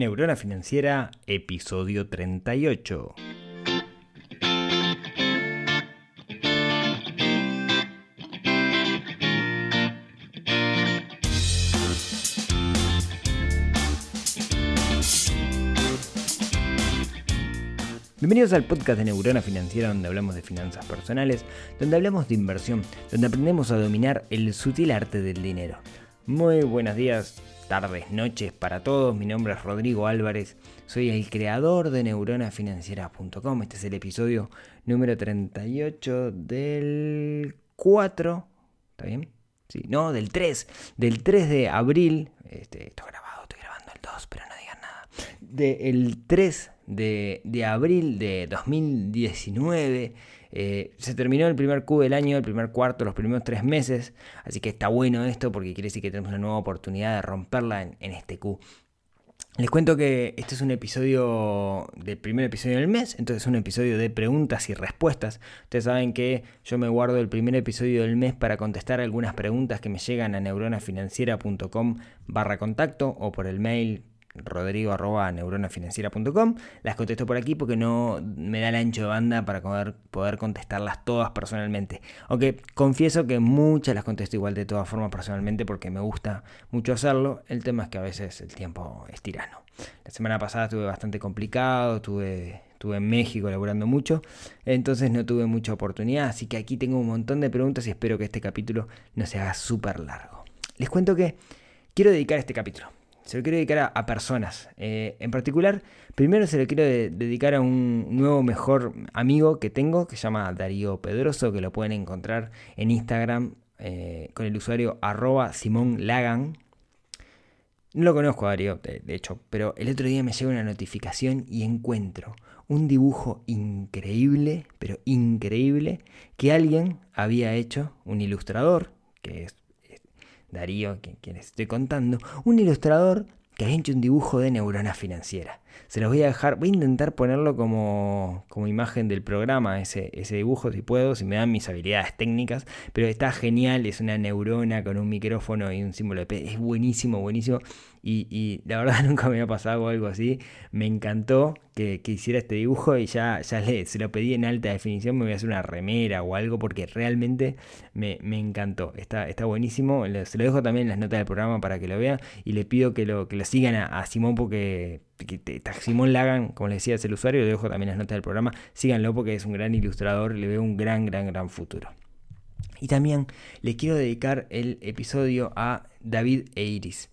Neurona Financiera, episodio 38. Bienvenidos al podcast de Neurona Financiera donde hablamos de finanzas personales, donde hablamos de inversión, donde aprendemos a dominar el sutil arte del dinero. Muy buenos días, tardes, noches para todos. Mi nombre es Rodrigo Álvarez, soy el creador de neuronafinanciera.com. Este es el episodio número 38 del 4, ¿está bien? Sí, no, del 3, del 3 de abril. Este, esto grabado, estoy grabando el 2, pero no digan nada. Del 3 de, abril de 2019. Eh, se terminó el primer Q del año, el primer cuarto, los primeros tres meses. Así que está bueno esto porque quiere decir que tenemos una nueva oportunidad de romperla en, este Q. Les cuento que este es un episodio del primer episodio del mes, entonces es un episodio de preguntas y respuestas. Ustedes saben que yo me guardo el primer episodio del mes para contestar algunas preguntas que me llegan a neuronafinanciera.com barra contacto o por el mail rodrigo arroba neuronafinanciera.com. Las contesto por aquí porque no me da el ancho de banda para poder, poder contestarlas todas personalmente. Aunque confieso que muchas las contesto igual de todas formas personalmente porque me gusta mucho hacerlo. El tema es que a veces el tiempo es tirano. La semana pasada estuve bastante complicado, estuve, estuve en México laburando mucho, entonces no tuve mucha oportunidad, así que aquí tengo un montón de preguntas y espero que este capítulo no se haga súper largo. Les cuento que quiero dedicar este capítulo se lo quiero dedicar a, personas. Eh, en particular, primero se lo quiero dedicar a un nuevo mejor amigo que tengo, que se llama Darío Pedroso, que lo pueden encontrar en Instagram eh, con el usuario arroba Simón Lagan. No lo conozco a Darío, de, hecho, pero el otro día me llega una notificación y encuentro un dibujo increíble, pero increíble, que alguien había hecho, un ilustrador, que es Darío, quien, les estoy contando, un ilustrador que ha hecho un dibujo de neurona financiera. Se los voy a dejar, voy a intentar ponerlo como, como imagen del programa, ese, ese dibujo, si puedo, si me dan mis habilidades técnicas, pero está genial, es una neurona con un micrófono y un símbolo de P, es buenísimo, buenísimo. Y, la verdad nunca me había pasado algo así. Me encantó que, hiciera este dibujo y ya, ya le, se lo pedí en alta definición. Me voy a hacer una remera o algo porque realmente me, encantó. Está, está buenísimo. Se lo dejo también en las notas del programa para que lo vean. Y le pido que lo, que lo sigan a, Simón porque que, Simón Lagan, como le decía, es el usuario. Lo dejo también las notas del programa. Síganlo porque es un gran ilustrador. Le veo un gran, gran, gran futuro. Y también le quiero dedicar el episodio a David e Iris.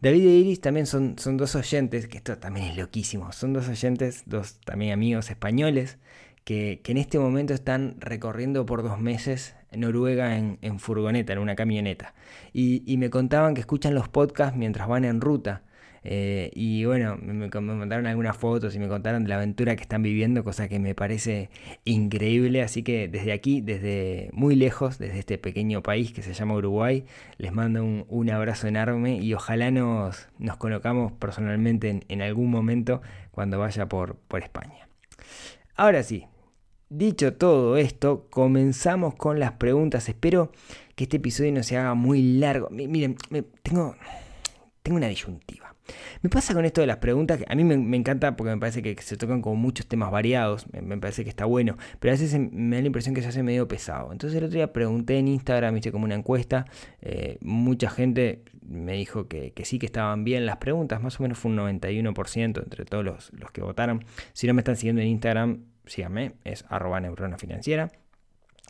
David e Iris también son, son dos oyentes, que esto también es loquísimo, son dos oyentes, dos también amigos españoles, que, en este momento están recorriendo por dos meses Noruega en, en furgoneta, en una camioneta. Y, y, me contaban que escuchan los podcasts mientras van en ruta. Eh, y bueno, me, mandaron algunas fotos y me contaron de la aventura que están viviendo, cosa que me parece increíble. Así que desde aquí, desde muy lejos, desde este pequeño país que se llama Uruguay, les mando un, abrazo enorme y ojalá nos, nos colocamos personalmente en, algún momento cuando vaya por, por España. Ahora sí, dicho todo esto, comenzamos con las preguntas. Espero que este episodio no se haga muy largo. Miren, tengo, tengo una disyuntiva. Me pasa con esto de las preguntas, que a mí me, encanta porque me parece que se tocan con muchos temas variados, me, parece que está bueno, pero a veces me da la impresión que se hace medio pesado. Entonces el otro día pregunté en Instagram, hice como una encuesta, eh, mucha gente me dijo que, sí, que estaban bien las preguntas, más o menos fue un 91% entre todos los, los que votaron. Si no me están siguiendo en Instagram, síganme, es arroba neurona financiera.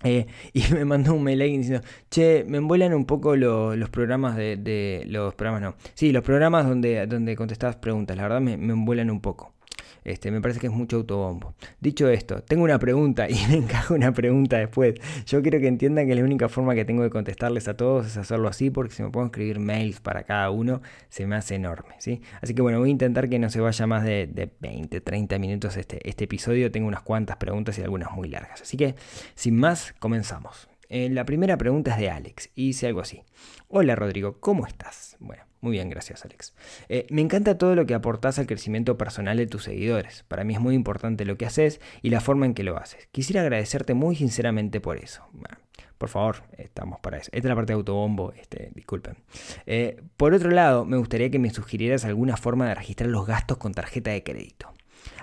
Eh, y me mandó un mail diciendo, che, me envuelan un poco los programas de, Los programas no. Sí, los programas donde, donde contestabas preguntas, la verdad me, me envuelan un poco. Este, me parece que es mucho autobombo. Dicho esto, tengo una pregunta y me encajo una pregunta después. Yo quiero que entiendan que la única forma que tengo de contestarles a todos es hacerlo así, porque si me puedo escribir mails para cada uno, se me hace enorme. ¿sí? Así que bueno, voy a intentar que no se vaya más de, de 20, 30 minutos este, este episodio. Tengo unas cuantas preguntas y algunas muy largas. Así que, sin más, comenzamos. Eh, la primera pregunta es de Alex y dice algo así. Hola Rodrigo, ¿cómo estás? Bueno, muy bien, gracias Alex. Eh, me encanta todo lo que aportás al crecimiento personal de tus seguidores. Para mí es muy importante lo que haces y la forma en que lo haces. Quisiera agradecerte muy sinceramente por eso. por favor, estamos para eso. Esta es la parte de autobombo, este, disculpen. Eh, por otro lado, me gustaría que me sugirieras alguna forma de registrar los gastos con tarjeta de crédito.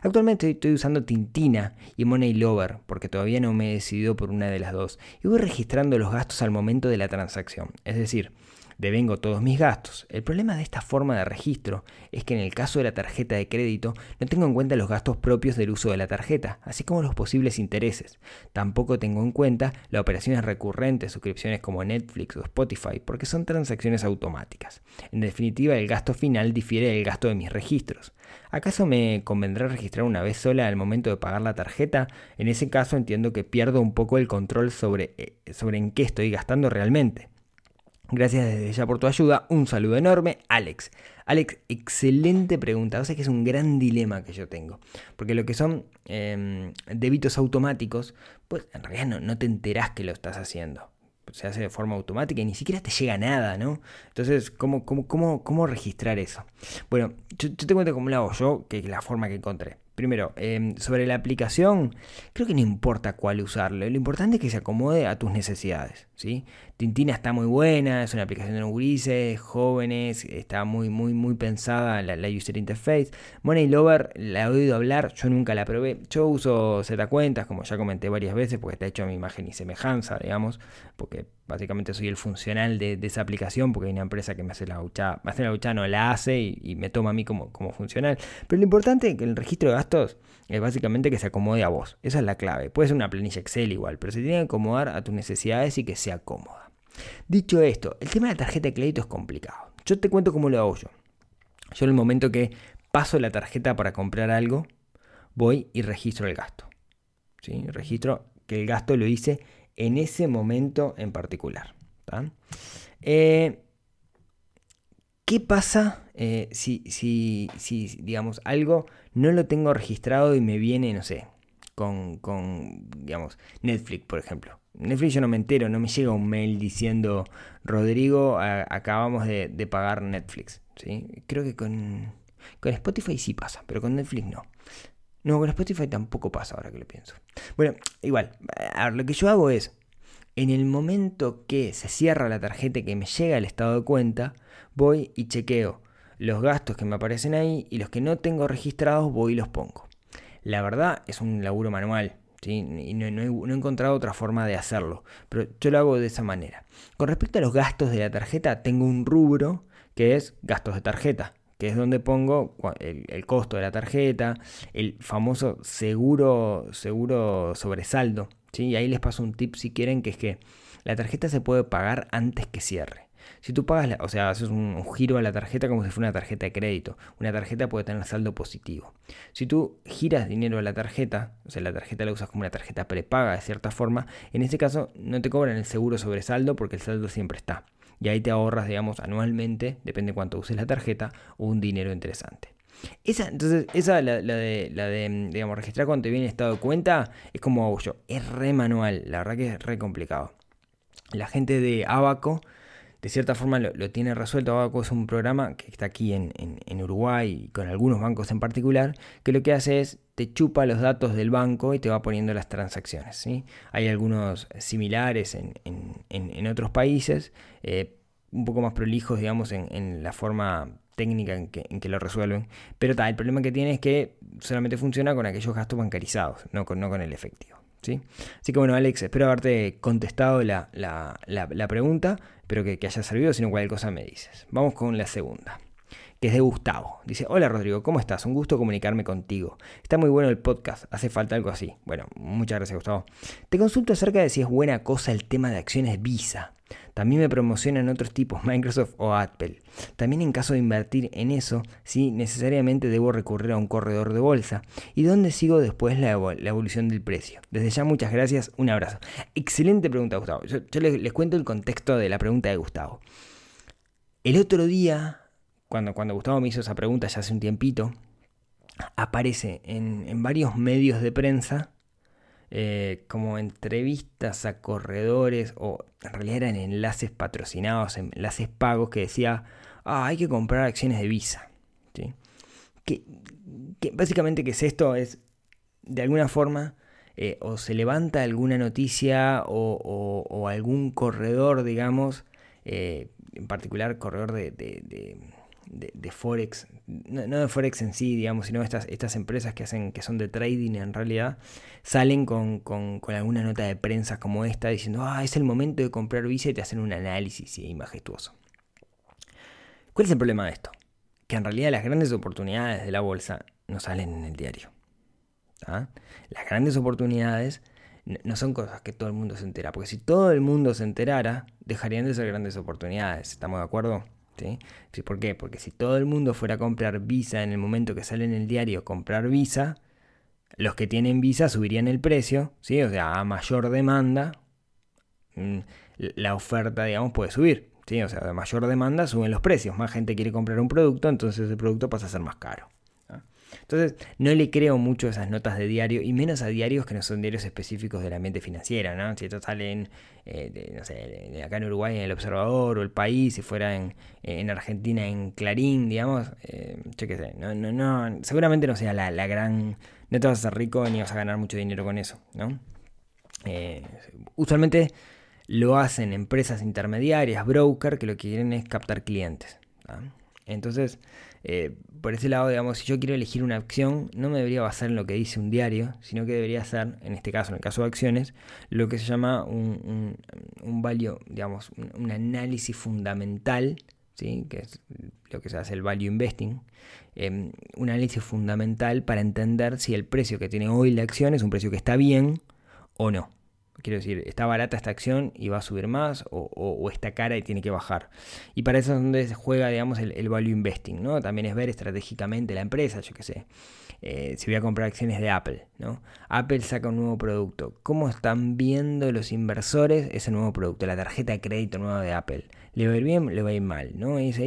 Actualmente estoy usando Tintina y Money Lover porque todavía no me he decidido por una de las dos y voy registrando los gastos al momento de la transacción. Es decir, devengo todos mis gastos. El problema de esta forma de registro es que en el caso de la tarjeta de crédito no tengo en cuenta los gastos propios del uso de la tarjeta, así como los posibles intereses. Tampoco tengo en cuenta las operaciones recurrentes, suscripciones como Netflix o Spotify, porque son transacciones automáticas. En definitiva, el gasto final difiere del gasto de mis registros. ¿Acaso me convendrá registrar una vez sola al momento de pagar la tarjeta? En ese caso entiendo que pierdo un poco el control sobre, eh, sobre en qué estoy gastando realmente. Gracias desde ya por tu ayuda. Un saludo enorme, Alex. Alex, excelente pregunta. O sea que es un gran dilema que yo tengo. Porque lo que son em, débitos automáticos, pues en realidad no, te enterás que lo estás haciendo se hace de forma automática y ni siquiera te llega nada, ¿no? Entonces, ¿cómo, cómo, cómo, cómo registrar eso? Bueno, yo, yo, te cuento cómo lo hago yo, que es la forma que encontré. Primero, em, sobre la aplicación, creo que no importa cuál usarlo, lo importante es que se acomode a tus necesidades. ¿sí? Tintina está muy buena, es una aplicación de gurises, jóvenes, está muy, muy, muy pensada la, la, user interface. Money Lover la he oído hablar, yo nunca la probé. Yo uso Z cuentas, como ya comenté varias veces, porque está hecho a mi imagen y semejanza, digamos, porque básicamente soy el funcional de, esa aplicación, porque hay una empresa que me hace la ducha, me hace la ducha, no la hace y, me toma a mí como, como funcional. Pero lo importante es que el registro de gastos es básicamente que se acomode a vos. Esa es la clave. Puede ser una planilla Excel igual, pero se tiene que acomodar a tus necesidades y que sea cómoda. Dicho esto, el tema de la tarjeta de crédito es complicado. Yo te cuento cómo lo hago yo. Yo en el momento que paso la tarjeta para comprar algo, voy y registro el gasto. Registro que el gasto lo hice en ese momento en particular. Eh, ¿Qué pasa eh, si, si, si, digamos, algo no lo tengo registrado y me viene, no sé, con, con, digamos, Netflix, por ejemplo? Netflix yo no me entero, no me llega un mail diciendo, Rodrigo, acabamos de, pagar Netflix. ¿sí? Creo que con, con Spotify sí pasa, pero con Netflix no. No, con Spotify tampoco pasa ahora que lo pienso. Bueno, igual, a lo que yo hago es, en el momento que se cierra la tarjeta que me llega el estado de cuenta, voy y chequeo los gastos que me aparecen ahí y los que no tengo registrados voy y los pongo. La verdad es un laburo manual, ¿sí? y no, he, encontrado otra forma de hacerlo, pero yo lo hago de esa manera. Con respecto a los gastos de la tarjeta, tengo un rubro que es gastos de tarjeta que es donde pongo el, costo de la tarjeta, el famoso seguro, seguro sobresaldo. ¿sí? Y ahí les paso un tip si quieren, que es que la tarjeta se puede pagar antes que cierre. Si tú pagas, o sea, haces un, giro a la tarjeta como si fuera una tarjeta de crédito, una tarjeta puede tener saldo positivo. Si tú giras dinero a la tarjeta, o sea, la tarjeta la usas como una tarjeta prepaga de cierta forma, en ese caso no te cobran el seguro sobresaldo porque el saldo siempre está y ahí te ahorras, digamos, anualmente, depende cuánto uses la tarjeta, un dinero interesante. Esa, entonces, esa, la, de, la de, digamos, registrar cuando te viene estado de cuenta, es como hago yo. Es re manual, la verdad que es re complicado. La gente de Abaco de cierta forma lo, tiene resuelto. Abaco es un programa que está aquí en, Uruguay con algunos bancos en particular, que lo que hace es te chupa los datos del banco y te va poniendo las transacciones. ¿sí? Hay algunos similares en, otros países, eh, un poco más prolijos, digamos, en, la forma técnica en que, lo resuelven. Pero el problema que tiene es que solamente funciona con aquellos gastos bancarizados, no con, el efectivo. ¿sí? Así que bueno, Alex, espero haberte contestado la pregunta. Espero que, haya servido, si no cualquier cosa me dices. Vamos con la segunda que es de Gustavo. Dice, hola Rodrigo, ¿cómo estás? Un gusto comunicarme contigo. Está muy bueno el podcast, hace falta algo así. Bueno, muchas gracias Gustavo. Te consulto acerca de si es buena cosa el tema de acciones Visa. También me promocionan otros tipos, Microsoft o Apple. También en caso de invertir en eso, si necesariamente debo recurrir a un corredor de bolsa. ¿Y dónde sigo después la, evolución del precio? Desde ya muchas gracias, un abrazo. Excelente pregunta Gustavo. Yo, les, cuento el contexto de la pregunta de Gustavo. El otro día, cuando, Gustavo me hizo esa pregunta ya hace un tiempito, aparece en varios medios de prensa eh, como entrevistas a corredores, o en realidad eran enlaces patrocinados, enlaces pagos que decía, ah, hay que comprar acciones de Visa. ¿Sí? Que, básicamente que es esto, es de alguna forma eh, o se levanta alguna noticia o, algún corredor, digamos, eh, en particular corredor de, de, Forex, no, de Forex en sí, digamos, sino estas, estas empresas que, hacen, que son de trading en realidad, salen con, alguna nota de prensa como esta diciendo, ah, es el momento de comprar Visa y te hacen un análisis majestuoso. ¿Cuál es el problema de esto? Que en realidad las grandes oportunidades de la bolsa no salen en el diario. ¿ah? Las grandes oportunidades no son cosas que todo el mundo se entera, porque si todo el mundo se enterara, dejarían de ser grandes oportunidades, ¿estamos de acuerdo? ¿Sí? ¿Por qué? Porque si todo el mundo fuera a comprar Visa en el momento que sale en el diario comprar Visa, los que tienen Visa subirían el precio, ¿sí? O sea, a mayor demanda, mm, la oferta, digamos, puede subir, ¿sí? O sea, a mayor demanda suben los precios, más gente quiere comprar un producto, entonces el producto pasa a ser más caro. Entonces, no le creo mucho a esas notas de diario, y menos a diarios que no son diarios específicos de la mente financiera, ¿no? Si esto sale eh, no sé, acá en Uruguay en El Observador o El País, si fuera en, en Argentina en Clarín, digamos, eh, no, no, no, seguramente no sea la, la, gran... No te vas a hacer rico ni vas a ganar mucho dinero con eso, ¿no? Eh, usualmente lo hacen empresas intermediarias, broker, que lo que quieren es captar clientes. Entonces, eh, por ese lado, digamos, si yo quiero elegir una acción, no me debería basar en lo que dice un diario, sino que debería ser, en este caso, en el caso de acciones, lo que se llama un, un, value, digamos, un, análisis fundamental, ¿sí? que es lo que se hace el value investing, em, un análisis fundamental para entender si el precio que tiene hoy la acción es un precio que está bien o no. Quiero decir, está barata esta acción y va a subir más o, está cara y tiene que bajar. Y para eso es donde se juega, digamos, el, value investing, ¿no? También es ver estratégicamente la empresa, yo qué sé. Eh, si voy a comprar acciones de Apple, ¿no? Apple saca un nuevo producto. ¿Cómo están viendo los inversores ese nuevo producto? La tarjeta de crédito nueva de Apple. ¿Le va a ir bien? ¿Le va a ir mal? ¿no? eso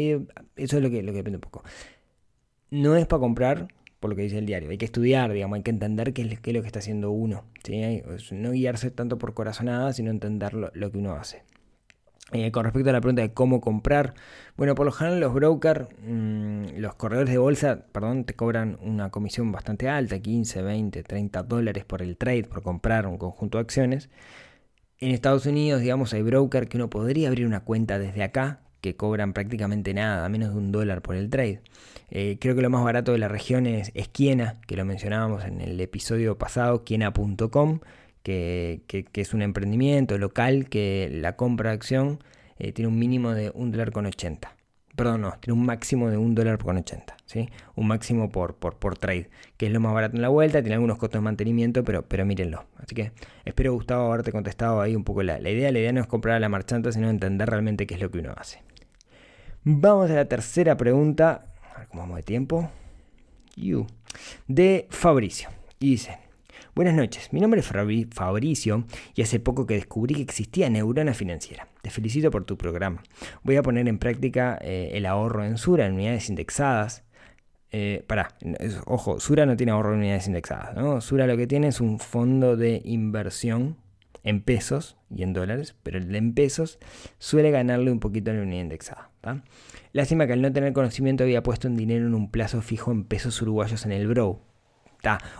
es lo que, lo que depende un poco. No es para comprar, por lo que dice el diario. Hay que estudiar, digamos, hay que entender qué es, lo que está haciendo uno. No guiarse tanto por corazonada, sino entender lo, que uno hace. Eh, con respecto a la pregunta de cómo comprar, bueno, por lo general los brokers, mm, los corredores de bolsa, perdón, te cobran una comisión bastante alta, 15, 20, 30 dólares por el trade, por comprar un conjunto de acciones. En Estados Unidos, digamos, hay brokers que uno podría abrir una cuenta desde acá, que cobran prácticamente nada, menos de un dólar por el trade. Eh, creo que lo más barato de la región es, Quiena, que lo mencionábamos en el episodio pasado, quiena.com, que, es un emprendimiento local que la compra de acción eh, tiene un mínimo de un dólar con 80. Perdón, no, tiene un máximo de un dólar con 80, ¿sí? Un máximo por, por, por, trade, que es lo más barato en la vuelta, tiene algunos costos de mantenimiento, pero, pero mírenlo. Así que espero, Gustavo, haberte contestado ahí un poco la, la idea. La idea no es comprar a la marchanta, sino entender realmente qué es lo que uno hace. Vamos a la tercera pregunta. A ver cómo vamos de tiempo. De Fabricio. Y dice: Buenas noches, mi nombre es Fabricio y hace poco que descubrí que existía neurona financiera. Te felicito por tu programa. Voy a poner en práctica eh, el ahorro en Sura en unidades indexadas. Eh, pará, ojo, Sura no tiene ahorro en unidades indexadas. ¿no? Sura lo que tiene es un fondo de inversión en pesos y en dólares, pero el de en pesos suele ganarle un poquito en la unidad indexada. Lástima que al no tener conocimiento había puesto un dinero en un plazo fijo en pesos uruguayos en el Bro.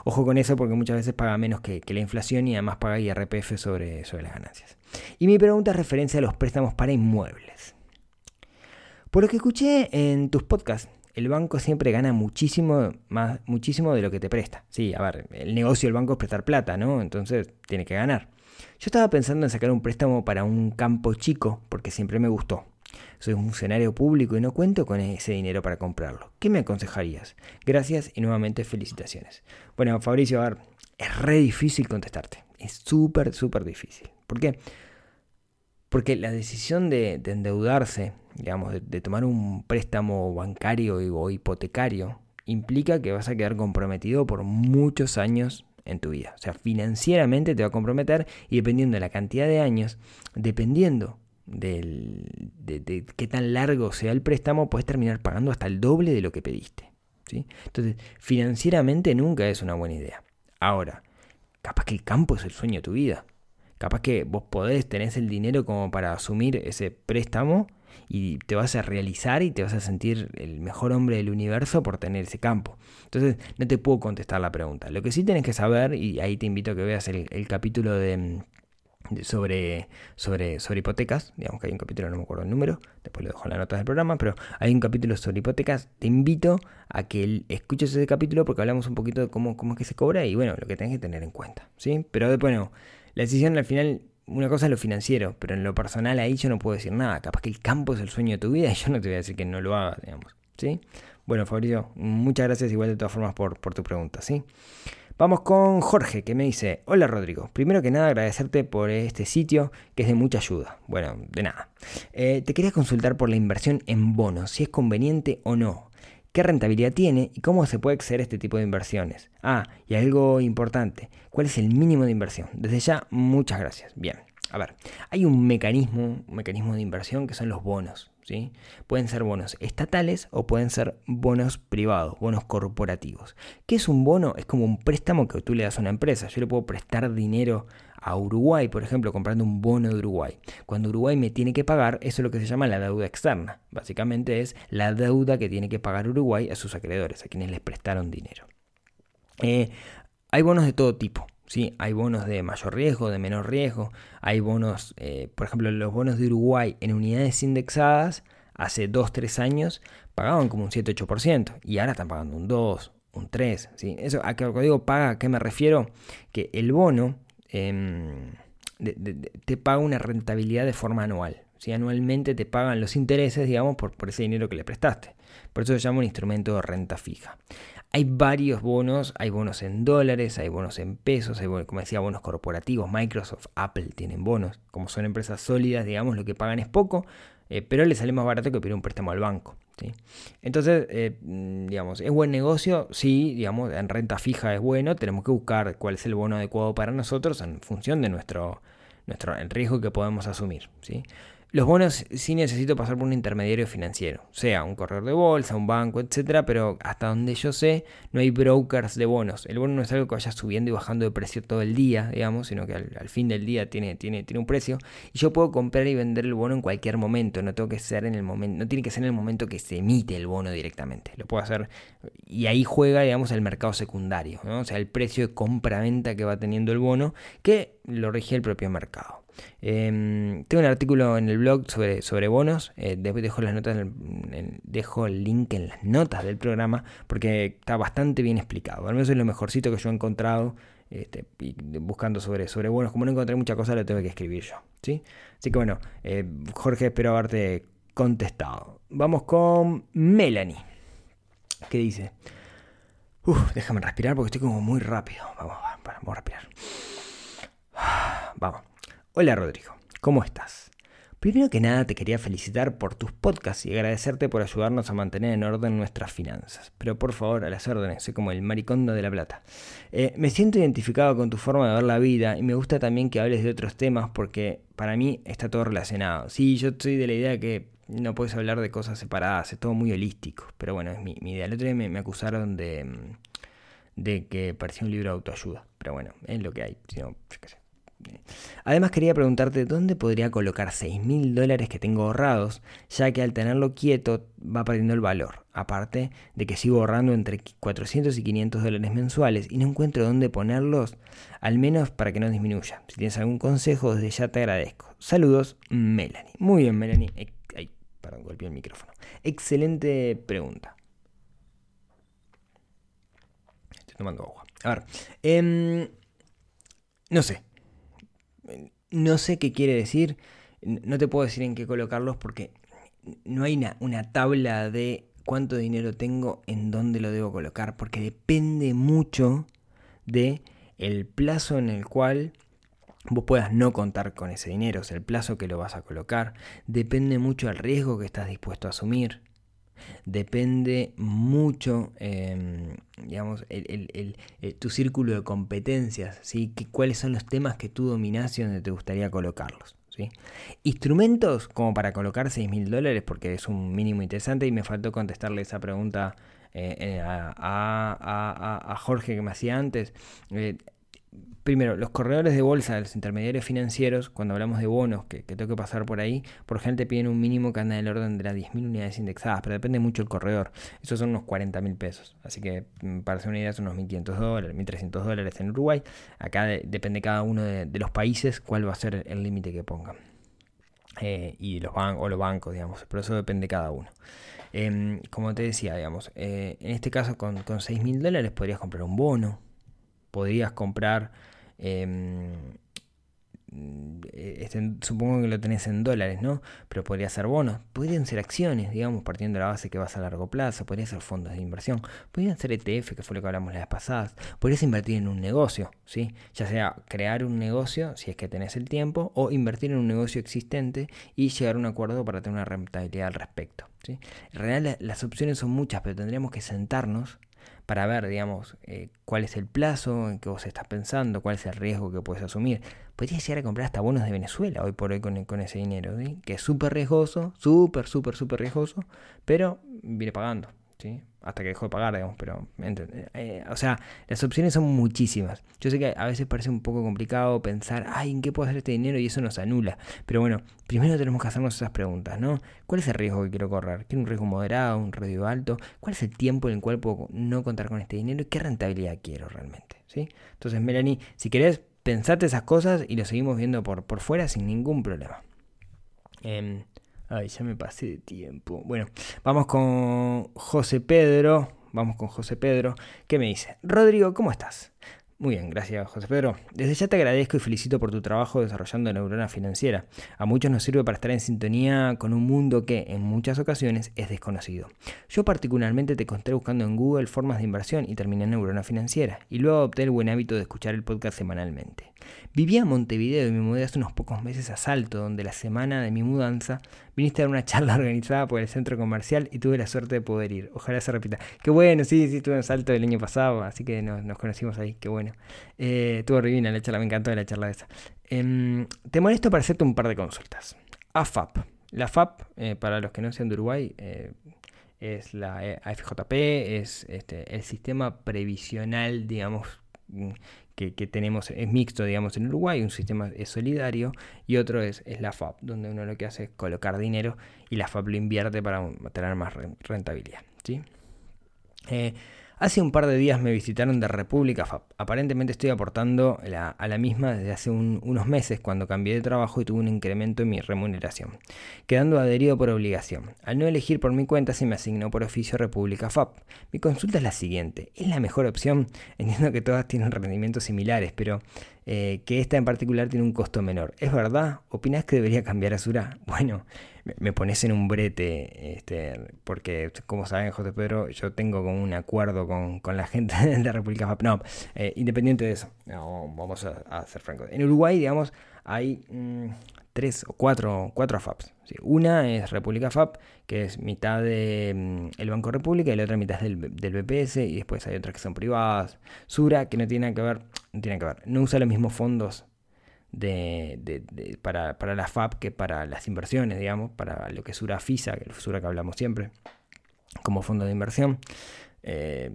Ojo con eso porque muchas veces paga menos que, la inflación y además paga IRPF sobre, sobre las ganancias. Y mi pregunta es referencia a los préstamos para inmuebles. Por lo que escuché en tus podcasts, el banco siempre gana muchísimo más, muchísimo de lo que te presta. Sí, a ver, el negocio del banco es prestar plata, ¿no? Entonces tiene que ganar. Yo estaba pensando en sacar un préstamo para un campo chico porque siempre me gustó. Soy un funcionario público y no cuento con ese dinero para comprarlo. ¿Qué me aconsejarías? Gracias y nuevamente felicitaciones. Bueno, Fabricio, a ver, es re difícil contestarte. Es súper, súper difícil. ¿Por qué? Porque la decisión de, endeudarse, digamos, de, tomar un préstamo bancario o hipotecario, implica que vas a quedar comprometido por muchos años en tu vida. O sea, financieramente te va a comprometer y dependiendo de la cantidad de años, dependiendo de, qué tan largo sea el préstamo, puedes terminar pagando hasta el doble de lo que pediste. ¿sí? Entonces, financieramente nunca es una buena idea. Ahora, capaz que el campo es el sueño de tu vida. Capaz que vos podés, tenés el dinero como para asumir ese préstamo y te vas a realizar y te vas a sentir el mejor hombre del universo por tener ese campo. Entonces no te puedo contestar la pregunta. Lo que sí tienes que saber, y ahí te invito a que veas el, capítulo de, sobre, sobre, sobre hipotecas, digamos que hay un capítulo, no me acuerdo el número, después lo dejo en las notas del programa, pero hay un capítulo sobre hipotecas, te invito a que escuches ese capítulo porque hablamos un poquito de cómo, cómo es que se cobra y bueno, lo que tenés que tener en cuenta, ¿sí? Pero después no, la decisión al final una cosa es lo financiero, pero en lo personal ahí yo no puedo decir nada. Capaz que el campo es el sueño de tu vida y yo no te voy a decir que no lo hagas, digamos. ¿Sí? Bueno, Fabrizio, muchas gracias igual de todas formas por, por tu pregunta, ¿sí? Vamos con Jorge, que me dice, hola Rodrigo, primero que nada agradecerte por este sitio, que es de mucha ayuda. Bueno, de nada. Eh, te quería consultar por la inversión en bonos, si es conveniente o no qué rentabilidad tiene y cómo se puede acceder a este tipo de inversiones. Ah, y algo importante, ¿cuál es el mínimo de inversión? Desde ya, muchas gracias. Bien, a ver, hay un mecanismo, un mecanismo de inversión que son los bonos. Pueden ser bonos estatales o pueden ser bonos privados, bonos corporativos. ¿Qué es un bono? Es como un préstamo que tú le das a una empresa. Yo le puedo prestar dinero a Uruguay, por ejemplo, comprando un bono de Uruguay. Cuando Uruguay me tiene que pagar, eso es lo que se llama la deuda externa. Básicamente es la deuda que tiene que pagar Uruguay a sus acreedores, a quienes les prestaron dinero. Eh, hay bonos de todo tipo. ¿Sí? Hay bonos de mayor riesgo, de menor riesgo. Hay bonos, eh, por ejemplo, los bonos de Uruguay en unidades indexadas hace 2-3 años pagaban como un 7-8% y ahora están pagando un 2, un 3. ¿sí? Eso, a qué digo paga, ¿a qué me refiero? Que el bono Em, te paga una rentabilidad de forma anual. Si Anualmente te pagan los intereses, digamos, por, por ese dinero que le prestaste. Por eso se llama un instrumento de renta fija. Hay varios bonos, hay bonos en dólares, hay bonos en pesos, hay, como decía, bonos corporativos. Microsoft, Apple tienen bonos. Como son empresas sólidas, digamos, lo que pagan es poco, eh, pero le sale más barato que pedir un préstamo al banco. Entonces, eh, mm, digamos, ¿es buen negocio? Sí, digamos, en renta fija es bueno, tenemos que buscar cuál es el bono adecuado para nosotros en función de nuestro, nuestro riesgo que podemos asumir. ¿sí? Los bonos sí necesito pasar por un intermediario financiero, sea un corredor de bolsa, un banco, etcétera, pero hasta donde yo sé, no hay brokers de bonos. El bono no es algo que vaya subiendo y bajando de precio todo el día, digamos, sino que al, fin del día tiene, tiene, tiene un precio. Y yo puedo comprar y vender el bono en cualquier momento, no tengo que ser en el momento, no tiene que ser en el momento que se emite el bono directamente. Lo puedo hacer y ahí juega, digamos, el mercado secundario, o sea, el precio de compra-venta que va teniendo el bono, que lo rige el propio mercado. Em, tengo un artículo en el blog sobre, sobre bonos. Eh, dejo, las notas dejo el link en las notas del programa porque está bastante bien explicado. Al menos es lo mejorcito que yo he encontrado. Este, buscando sobre, sobre bonos. Como no encontré mucha cosa, lo tengo que escribir yo. ¿sí? Así que bueno, eh, Jorge, espero haberte contestado. Vamos con Melanie. ¿Qué dice? Déjame respirar porque estoy como muy rápido. Vamos, vamos a respirar. Vamos. Hola Rodrigo, ¿cómo estás? Primero que nada te quería felicitar por tus podcasts y agradecerte por ayudarnos a mantener en orden nuestras finanzas. Pero por favor, a las órdenes, soy como el maricondo de la plata. Eh, me siento identificado con tu forma de ver la vida y me gusta también que hables de otros temas porque para mí está todo relacionado. Sí, yo soy de la idea que no puedes hablar de cosas separadas, es todo muy holístico. Pero bueno, es mi, idea. El otro día me, acusaron de, de que parecía un libro de autoayuda. Pero bueno, es lo que hay. Si no. Además quería preguntarte dónde podría colocar 6 mil dólares que tengo ahorrados, ya que al tenerlo quieto va perdiendo el valor, aparte de que sigo ahorrando entre 400 y 500 dólares mensuales y no encuentro dónde ponerlos, al menos para que no disminuya. Si tienes algún consejo, desde ya te agradezco. Saludos, Melanie. Muy bien, Melanie. Ay, perdón, golpeé el micrófono. Excelente pregunta. Estoy tomando agua. A ver, em, no sé, no sé qué quiere decir, no te puedo decir en qué colocarlos porque no hay una, tabla de cuánto dinero tengo, en dónde lo debo colocar, porque depende mucho de el plazo en el cual vos puedas no contar con ese dinero, o sea, el plazo que lo vas a colocar, depende mucho del riesgo que estás dispuesto a asumir, depende mucho, em, digamos, eh, tu círculo de competencias, ¿sí? cuáles son los temas que tú dominas y donde te gustaría colocarlos. ¿sí? Instrumentos como para colocar 6 mil dólares, porque es un mínimo interesante y me faltó contestarle esa pregunta eh, eh, a, Jorge que me hacía antes. Primero, los corredores de bolsa, los intermediarios financieros, cuando hablamos de bonos que, tengo que pasar por ahí, por ejemplo te piden un mínimo que anda del orden de las 10.000 unidades indexadas, pero depende mucho del corredor. Esos son unos 40.000 pesos. Así que mm, para hacer una idea son unos 1.500 dólares, 1.300 dólares en Uruguay. Acá depende cada uno de, los países cuál va a ser el límite que pongan. Eh, y los bancos, o los bancos, digamos, pero eso depende de cada uno. Em, como te decía, digamos, eh, en este caso con, con 6.000 dólares podrías comprar un bono, podrías comprar Em, eh, este, supongo que lo tenés en dólares, ¿no? Pero podría ser bonos, podrían ser acciones, digamos, partiendo de la base que vas a largo plazo, podría ser fondos de inversión, podrían ser ETF, que fue lo que hablamos las pasadas, podrías invertir en un negocio, ¿sí? Ya sea crear un negocio, si es que tenés el tiempo, o invertir en un negocio existente y llegar a un acuerdo para tener una rentabilidad al respecto, ¿sí? En realidad las opciones son muchas, pero tendríamos que sentarnos para ver, digamos, eh, cuál es el plazo en que vos estás pensando, cuál es el riesgo que puedes asumir. Podrías llegar a comprar hasta bonos de Venezuela hoy por hoy con, ese dinero, que es súper riesgoso, súper, súper, súper riesgoso, pero viene pagando. ¿sí? Hasta que dejó de pagar, digamos, pero, eh, o sea, las opciones son muchísimas. Yo sé que a veces parece un poco complicado pensar, ay, ¿en qué puedo hacer este dinero? Y eso nos anula. Pero bueno, primero tenemos que hacernos esas preguntas, ¿no? ¿Cuál es el riesgo que quiero correr? ¿Quiero un riesgo moderado, un riesgo alto? ¿Cuál es el tiempo en el cual puedo no contar con este dinero? ¿Y qué rentabilidad quiero realmente? ¿Sí? Entonces, Melanie, si querés, pensate esas cosas y lo seguimos viendo por, por fuera sin ningún problema. Eh, Ay, ya me pasé de tiempo. Bueno, vamos con José Pedro. Vamos con José Pedro. ¿Qué me dice? Rodrigo, ¿cómo estás? Muy bien, gracias José Pedro. Desde ya te agradezco y felicito por tu trabajo desarrollando neurona financiera. A muchos nos sirve para estar en sintonía con un mundo que en muchas ocasiones es desconocido. Yo particularmente te encontré buscando en Google formas de inversión y terminé en neurona financiera y luego adopté el buen hábito de escuchar el podcast semanalmente. Vivía en Montevideo y me mudé hace unos pocos meses a Salto, donde la semana de mi mudanza viniste a dar una charla organizada por el centro comercial y tuve la suerte de poder ir. Ojalá se repita. Qué bueno, sí, sí, estuve en Salto el año pasado, así que nos, conocimos ahí, qué bueno. Eh, estuvo divina la charla, me encantó la charla esa. Em, te molesto para hacerte un par de consultas. AFAP. La FAP, eh, para los que no sean de Uruguay, eh, es la AFJP, es este, el sistema previsional, digamos, que, tenemos es mixto, digamos, en Uruguay, un sistema es solidario y otro es, es la FAP, donde uno lo que hace es colocar dinero y la FAP lo invierte para tener más rentabilidad. ¿sí? Eh, Hace un par de días me visitaron de República FAP. Aparentemente estoy aportando a la misma desde hace unos meses cuando cambié de trabajo y tuve un incremento en mi remuneración, quedando adherido por obligación. Al no elegir por mi cuenta se me asignó por oficio República FAP. Mi consulta es la siguiente. ¿Es la mejor opción? Entiendo que todas tienen rendimientos similares, pero eh, que esta en particular tiene un costo menor. ¿Es verdad? ¿Opinas que debería cambiar a Sura? Bueno, me, pones en un brete, este, porque como saben, José Pedro, yo tengo como un acuerdo con, la gente de la República. No, eh, independiente de eso, vamos a, ser francos. En Uruguay, digamos, hay mm, tres o cuatro, cuatro FAPs. Una es República FAP, que es mitad del mm, Banco República y la otra mitad es del, del, BPS, y después hay otras que son privadas. Sura, que no tiene que ver no tiene que ver. No usa los mismos fondos de, para, la FAP que para las inversiones, digamos, para lo que es Sura FISA, que es Sura que hablamos siempre, como fondo de inversión. Eh,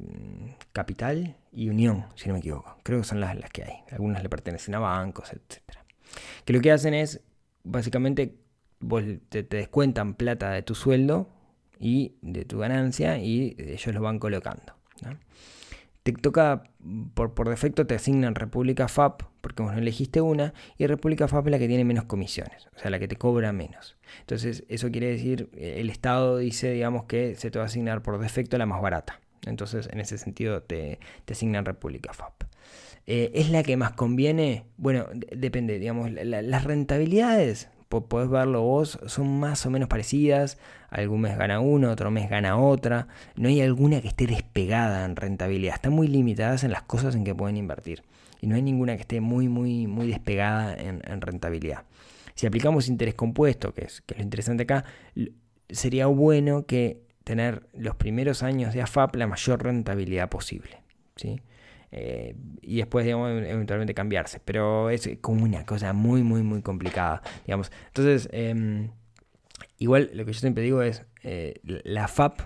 Capital y Unión, si no me equivoco. Creo que son las, las que hay. Algunas le pertenecen a bancos, etc. Que lo que hacen es, básicamente, te, descuentan plata de tu sueldo y de tu ganancia y ellos lo van colocando. Toca, por, por defecto te asignan República FAP, porque vos no elegiste una, y República FAP es la que tiene menos comisiones, o sea, la que te cobra menos. Entonces, eso quiere decir, eh, el Estado dice, digamos, que se te va a asignar por defecto la más barata. Entonces, en ese sentido, te, te asignan República FAP. Eh, ¿Es la que más conviene? Bueno, depende, digamos, las rentabilidades podés verlo vos, son más o menos parecidas. Algún mes gana uno, otro mes gana otra. No hay alguna que esté despegada en rentabilidad. Están muy limitadas en las cosas en que pueden invertir. Y no hay ninguna que esté muy, muy, muy despegada en, rentabilidad. Si aplicamos interés compuesto, que es, que lo interesante acá, sería bueno que tener los primeros años de AFAP la mayor rentabilidad posible. ¿sí? Eh, y después, digamos, eventualmente cambiarse. Pero es como una cosa muy, muy, muy complicada, digamos. Entonces, em, igual lo que yo siempre digo es, eh, la FAP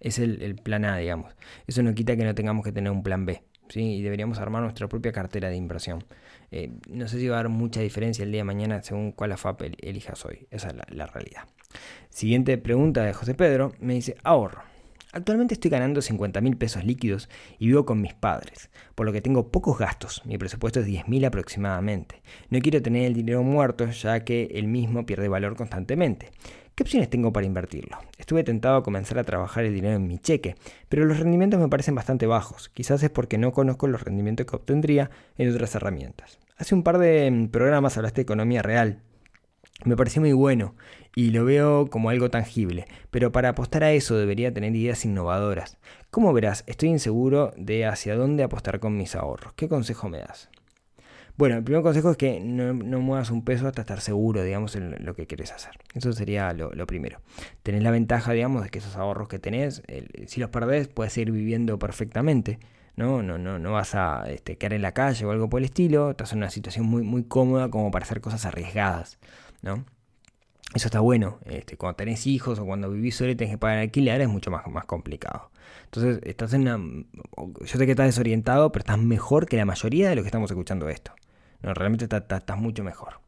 es el, plan A, digamos. Eso no quita que no tengamos que tener un plan B. ¿sí? y deberíamos armar nuestra propia cartera de inversión. Eh, no sé si va a haber mucha diferencia el día de mañana según cuál AFAP elijas hoy. Esa es la realidad. Siguiente pregunta de José Pedro. Me dice, ahorro. Actualmente estoy ganando 50 mil pesos líquidos y vivo con mis padres, por lo que tengo pocos gastos, mi presupuesto es 10 mil aproximadamente. No quiero tener el dinero muerto ya que el mismo pierde valor constantemente. ¿Qué opciones tengo para invertirlo? Estuve tentado a comenzar a trabajar el dinero en mi cheque, pero los rendimientos me parecen bastante bajos, quizás es porque no conozco los rendimientos que obtendría en otras herramientas. Hace un par de mm, programas hablaste de economía real, me pareció muy bueno y lo veo como algo tangible, pero para apostar a eso debería tener ideas innovadoras. Como verás, estoy inseguro de hacia dónde apostar con mis ahorros. ¿Qué consejo me das? Bueno, el primer consejo es que no, muevas un peso hasta estar seguro, digamos, en lo que quieres hacer. Eso sería lo, primero. Tenés la ventaja, digamos, de que esos ahorros que tenés, si los perdés, puedes seguir viviendo perfectamente. ¿no? No, no, no vas a este, quedar en la calle o algo por el estilo. Estás en una situación muy, muy cómoda como para hacer cosas arriesgadas. ¿No? Eso está bueno. Este, cuando tenés hijos o cuando vivís solo y tenés que pagar alquiler es mucho más, más complicado. Entonces, estás en una. Yo sé que estás desorientado, pero estás mejor que la mayoría de los que estamos escuchando esto. No, realmente estás, mucho mejor.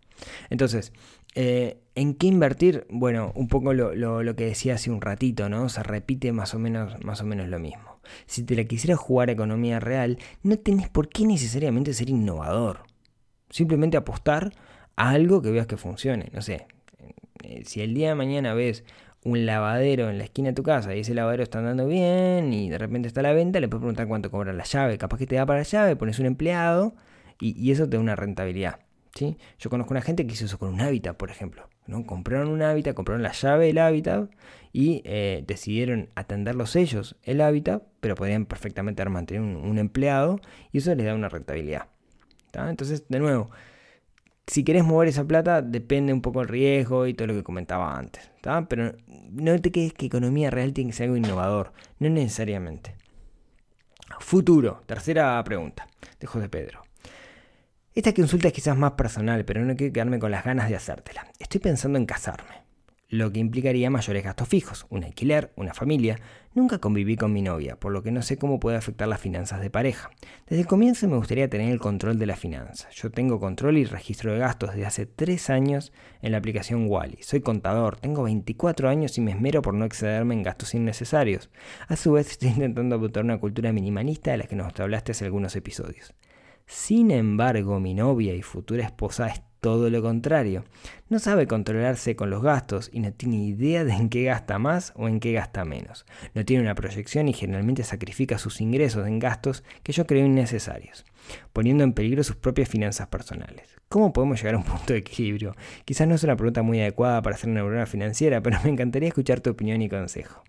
Entonces, eh, ¿en qué invertir? Bueno, un poco lo, que decía hace un ratito, ¿no? Se repite más o menos, más o menos lo mismo. Si te la quisieras jugar a economía real, no tenés por qué necesariamente ser innovador. Simplemente apostar algo que veas que funcione. No sé, eh, si el día de mañana ves un lavadero en la esquina de tu casa y ese lavadero está andando bien y de repente está a la venta, le puedes preguntar cuánto cobra la llave. Capaz que te da para la llave, pones un empleado y, eso te da una rentabilidad. ¿sí? Yo conozco una gente que hizo eso con un hábitat, por ejemplo. ¿no? Compraron un hábitat, compraron la llave del hábitat y eh, decidieron atenderlos ellos el hábitat, pero podían perfectamente mantener un, un empleado y eso les da una rentabilidad. Entonces, de nuevo, si querés mover esa plata, depende un poco el riesgo y todo lo que comentaba antes. Pero no te quedes que economía real tiene que ser algo innovador. No necesariamente. Futuro. Tercera pregunta de José Pedro. Esta consulta es quizás más personal, pero no quiero quedarme con las ganas de hacértela. Estoy pensando en casarme lo que implicaría mayores gastos fijos, un alquiler, una familia. Nunca conviví con mi novia, por lo que no sé cómo puede afectar las finanzas de pareja. Desde el comienzo me gustaría tener el control de la finanza. Yo tengo control y registro de gastos desde hace 3 años en la aplicación Wally. Soy contador, tengo 24 años y me esmero por no excederme en gastos innecesarios. A su vez estoy intentando adoptar una cultura minimalista de la que nos hablaste hace algunos episodios. Sin embargo, mi novia y futura esposa todo lo contrario. No sabe controlarse con los gastos y no tiene idea de en qué gasta más o en qué gasta menos. No tiene una proyección y generalmente sacrifica sus ingresos en gastos que yo creo innecesarios, poniendo en peligro sus propias finanzas personales. ¿Cómo podemos llegar a un punto de equilibrio? Quizás no es una pregunta muy adecuada para hacer una neurona financiera, pero me encantaría escuchar tu opinión y consejo.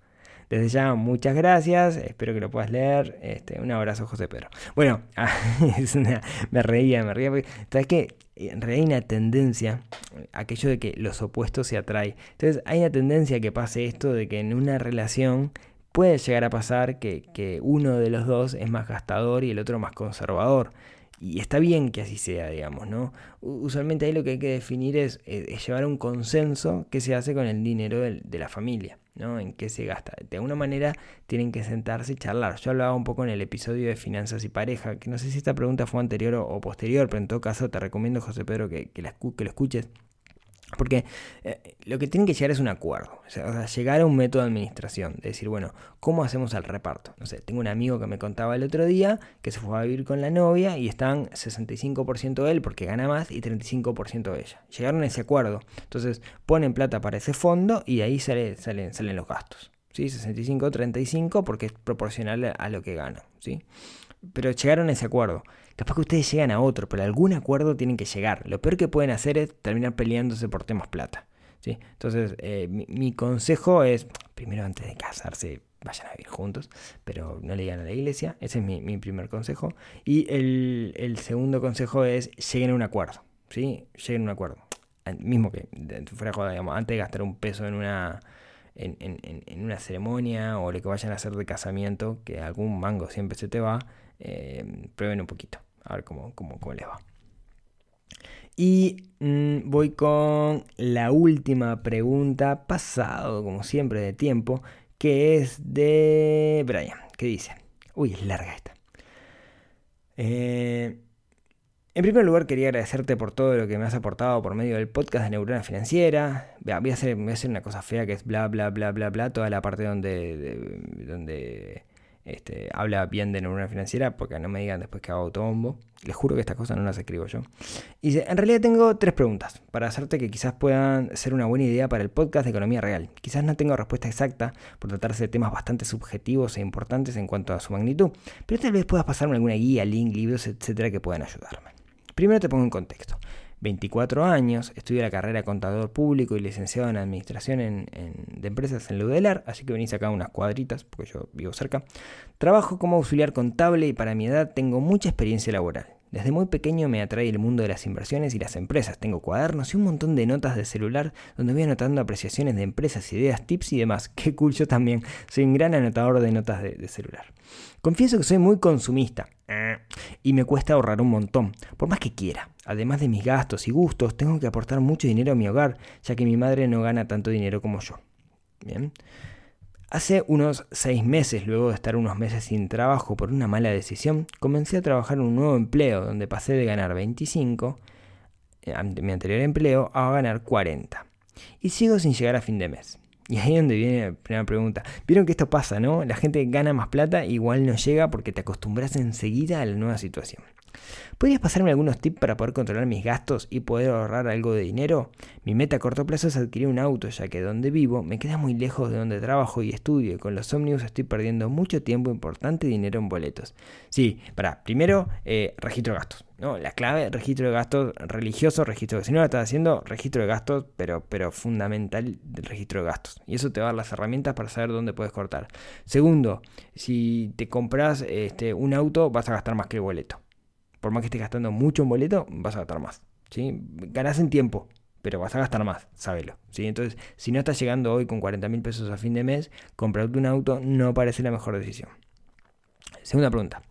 Desde ya, muchas gracias. Espero que lo puedas leer. Este, un abrazo, José Pedro. Bueno, me reía, me reía. Porque, ¿Sabes qué? En realidad hay una tendencia, aquello de que los opuestos se atraen. Entonces, hay una tendencia que pase esto de que en una relación puede llegar a pasar que, uno de los dos es más gastador y el otro más conservador y está bien que así sea, digamos, ¿no? Usualmente ahí lo que hay que definir es, es llevar un consenso que se hace con el dinero de, la familia, ¿no? En qué se gasta. De alguna manera tienen que sentarse y charlar. Yo hablaba un poco en el episodio de finanzas y pareja, que no sé si esta pregunta fue anterior o, posterior, pero en todo caso te recomiendo, José Pedro, que, que, la, que lo escuches porque eh, lo que tienen que llegar es un acuerdo, o sea, llegar a un método de administración, de decir, bueno, ¿cómo hacemos el reparto? No sé, tengo un amigo que me contaba el otro día que se fue a vivir con la novia y están 65% él porque gana más y 35% ella. Llegaron a ese acuerdo, entonces ponen plata para ese fondo y ahí sale, salen, salen los gastos. ¿sí? 65-35 porque es proporcional a lo que gano. ¿sí? Pero llegaron a ese acuerdo. Capaz que ustedes llegan a otro, pero algún acuerdo tienen que llegar. Lo peor que pueden hacer es terminar peleándose por temas plata. ¿sí? Entonces, eh, mi, consejo es, primero antes de casarse, vayan a vivir juntos, pero no le digan a la iglesia. Ese es mi, primer consejo. Y el, segundo consejo es, lleguen a un acuerdo. ¿sí? Lleguen a un acuerdo. Mismo que, fuera joda, digamos, antes de gastar un peso en una... En, en, una ceremonia o lo que vayan a hacer de casamiento, que algún mango siempre se te va, eh, prueben un poquito, a ver cómo, cómo, les va. Y mm, voy con la última pregunta, pasado como siempre de tiempo, que es de Brian, que dice, uy, es larga esta. Eh, en primer lugar, quería agradecerte por todo lo que me has aportado por medio del podcast de Neurona Financiera. Voy a hacer, voy a hacer una cosa fea que es bla, bla, bla, bla, bla, toda la parte donde, donde este, habla bien de neurona financiera, porque no me digan después que hago autobombo. Les juro que estas cosas no las escribo yo. Y en realidad tengo tres preguntas para hacerte que quizás puedan ser una buena idea para el podcast de economía real. Quizás no tengo respuesta exacta por tratarse de temas bastante subjetivos e importantes en cuanto a su magnitud, pero tal vez puedas pasarme alguna guía, link, libros, etcétera, que puedan ayudarme. Primero te pongo en contexto. 24 años, estudio la carrera de contador público y licenciado en administración de empresas en Ludelar, así que venís acá unas cuadritas, porque yo vivo cerca. Trabajo como auxiliar contable y para mi edad tengo mucha experiencia laboral. Desde muy pequeño me atrae el mundo de las inversiones y las empresas. Tengo cuadernos y un montón de notas de celular donde voy anotando apreciaciones de empresas, ideas, tips y demás. Qué cool, yo también soy un gran anotador de notas de, celular. Confieso que soy muy consumista y me cuesta ahorrar un montón, por más que quiera. Además de mis gastos y gustos, tengo que aportar mucho dinero a mi hogar, ya que mi madre no gana tanto dinero como yo. Bien. Hace unos seis meses, luego de estar unos meses sin trabajo por una mala decisión, comencé a trabajar en un nuevo empleo donde pasé de ganar 25, eh, mi anterior empleo, a ganar 40. Y sigo sin llegar a fin de mes. Y ahí es donde viene la primera pregunta. Vieron que esto pasa, ¿no? La gente gana más plata, igual no llega porque te acostumbras enseguida a la nueva situación. ¿Podrías pasarme algunos tips para poder controlar mis gastos y poder ahorrar algo de dinero? Mi meta a corto plazo es adquirir un auto, ya que donde vivo me queda muy lejos de donde trabajo y estudio, y con los ómnibus estoy perdiendo mucho tiempo importante dinero en boletos. Sí, para, primero, eh, registro de gastos. ¿no? La clave, registro de gastos religioso, registro de... Si no lo estás haciendo, registro de gastos, pero, pero fundamental del registro de gastos. Y eso te va a dar las herramientas para saber dónde puedes cortar. Segundo, si te compras este, un auto, vas a gastar más que el boleto por más que estés gastando mucho en boleto, vas a gastar más. ¿sí? Ganás en tiempo, pero vas a gastar más, sábelo. ¿sí? Entonces, si no estás llegando hoy con 40 mil pesos a fin de mes, comprarte un auto no parece la mejor decisión. Segunda pregunta.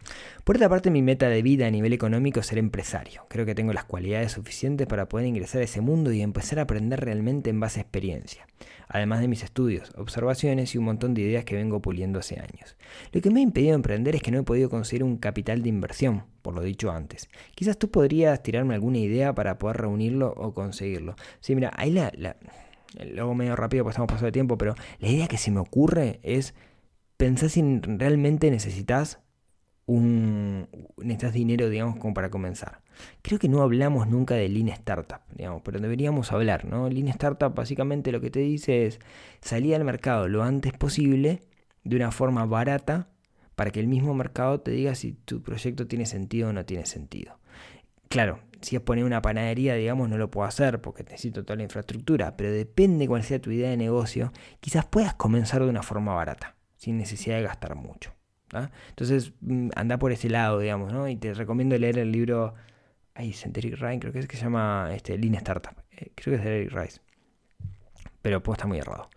Por otra parte, mi meta de vida a nivel económico es ser empresario. Creo que tengo las cualidades suficientes para poder ingresar a ese mundo y empezar a aprender realmente en base a experiencia además de mis estudios, observaciones y un montón de ideas que vengo puliendo hace años. Lo que me ha impedido emprender es que no he podido conseguir un capital de inversión, por lo dicho antes. Quizás tú podrías tirarme alguna idea para poder reunirlo o conseguirlo. Sí, mira, ahí la... la luego medio rápido porque estamos pasando de tiempo, pero la idea que se me ocurre es pensar si realmente necesitas un, necesitas dinero, digamos, como para comenzar. Creo que no hablamos nunca de Lean Startup, digamos, pero deberíamos hablar, ¿no? Lean Startup básicamente lo que te dice es salir al mercado lo antes posible de una forma barata para que el mismo mercado te diga si tu proyecto tiene sentido o no tiene sentido. Claro, si es poner una panadería, digamos, no lo puedo hacer porque necesito toda la infraestructura, pero depende cuál sea tu idea de negocio, quizás puedas comenzar de una forma barata, sin necesidad de gastar mucho. Entonces, mm, anda por ese lado, digamos, ¿no? Y te recomiendo leer el libro, ay, Centeric Ryan, creo que es que se llama este, Lean Startup. Eh, creo que es de Eric Rice. Pero puedo estar muy errado.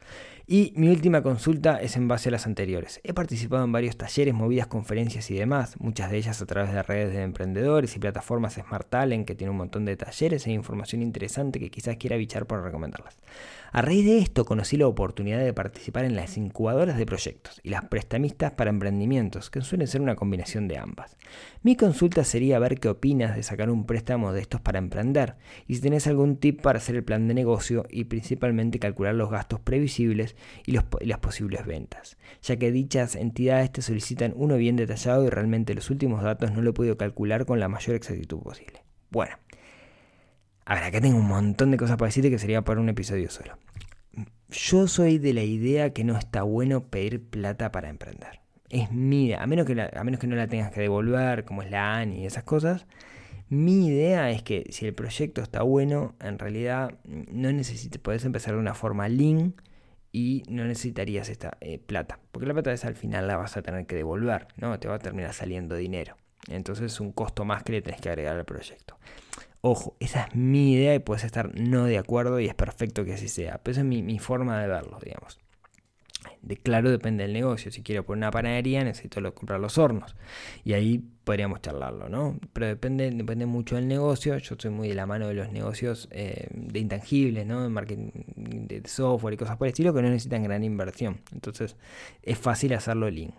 Y mi última consulta es en base a las anteriores. He participado en varios talleres, movidas, conferencias y demás, muchas de ellas a través de redes de emprendedores y plataformas Smart Talent que tiene un montón de talleres e información interesante que quizás quiera bichar por recomendarlas. A raíz de esto conocí la oportunidad de participar en las incubadoras de proyectos y las prestamistas para emprendimientos, que suelen ser una combinación de ambas. Mi consulta sería ver qué opinas de sacar un préstamo de estos para emprender y si tenés algún tip para hacer el plan de negocio y principalmente calcular los gastos previsibles y, las posibles ventas, ya que dichas entidades te solicitan uno bien detallado y realmente los últimos datos no lo he podido calcular con la mayor exactitud posible. Bueno, a ver, acá tengo un montón de cosas para decirte que sería para un episodio solo. Yo soy de la idea que no está bueno pedir plata para emprender. Es mi idea, a menos que, a menos que no la tengas que devolver, como es la ANI y esas cosas. Mi idea es que si el proyecto está bueno, en realidad no necesites, puedes empezar de una forma lean y no necesitarías esta eh, plata, porque la plata es al final la vas a tener que devolver, ¿no? Te va a terminar saliendo dinero. Entonces es un costo más que le tenés que agregar al proyecto. Ojo, esa es mi idea y puedes estar no de acuerdo y es perfecto que así sea, pero esa es mi, forma de verlo, digamos. De claro, depende del negocio. Si quiero poner una panadería, necesito comprar los hornos. Y ahí podríamos charlarlo, ¿no? Pero depende, depende mucho del negocio. Yo soy muy de la mano de los negocios eh, de intangibles, ¿no? De marketing de software y cosas por el estilo que no necesitan gran inversión. Entonces, es fácil hacerlo lean.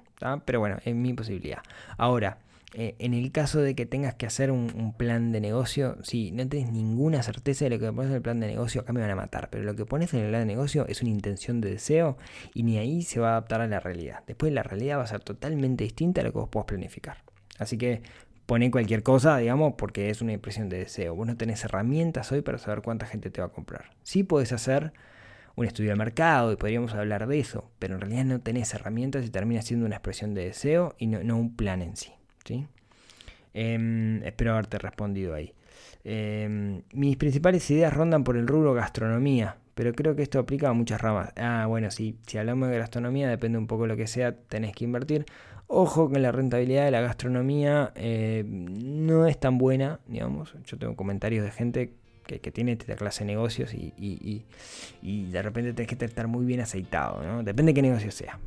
Pero bueno, es mi posibilidad. Ahora, eh, en el caso de que tengas que hacer un, plan de negocio, si no tienes ninguna certeza de lo que pones en el plan de negocio, acá me van a matar. Pero lo que pones en el plan de negocio es una intención de deseo y ni ahí se va a adaptar a la realidad. Después la realidad va a ser totalmente distinta a lo que vos puedas planificar. Así que poné cualquier cosa, digamos, porque es una impresión de deseo. Vos no tenés herramientas hoy para saber cuánta gente te va a comprar. Sí puedes hacer un estudio de mercado y podríamos hablar de eso, pero en realidad no tenés herramientas y termina siendo una expresión de deseo y no un plan en sí. Em, espero haberte respondido ahí. Em, mis principales ideas rondan por el rubro gastronomía, pero creo que esto aplica a muchas ramas. Ah, bueno, sí, si hablamos de gastronomía, depende un poco de lo que sea, tenés que invertir. Ojo que la rentabilidad de la gastronomía eh, no es tan buena, digamos. Yo tengo comentarios de gente que, tiene esta clase de negocios y, de repente tenés que estar muy bien aceitado, ¿no? Depende de qué negocio sea.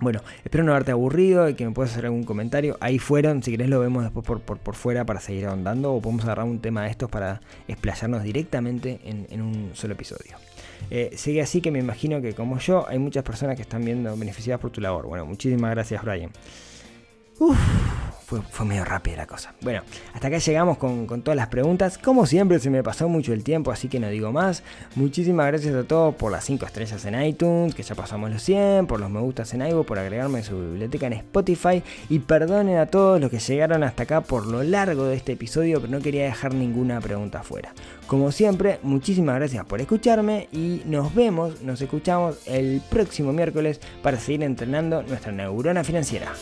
Bueno, espero no haberte aburrido y que me puedas hacer algún comentario. Ahí fueron, si querés lo vemos después por, por, fuera para seguir ahondando o podemos agarrar un tema de estos para explayarnos directamente en, un solo episodio. Eh, sigue así que me imagino que como yo hay muchas personas que están viendo beneficiadas por tu labor. Bueno, muchísimas gracias Brian. Uf fue, medio rápida la cosa. Bueno, hasta acá llegamos con, todas las preguntas. Como siempre se me pasó mucho el tiempo, así que no digo más. Muchísimas gracias a todos por las 5 estrellas en iTunes, que ya pasamos los 100, por los me gustas en iVoox, por agregarme a su biblioteca en Spotify. Y perdonen a todos los que llegaron hasta acá por lo largo de este episodio, pero no quería dejar ninguna pregunta fuera. Como siempre, muchísimas gracias por escucharme y nos vemos, nos escuchamos el próximo miércoles para seguir entrenando nuestra neurona financiera.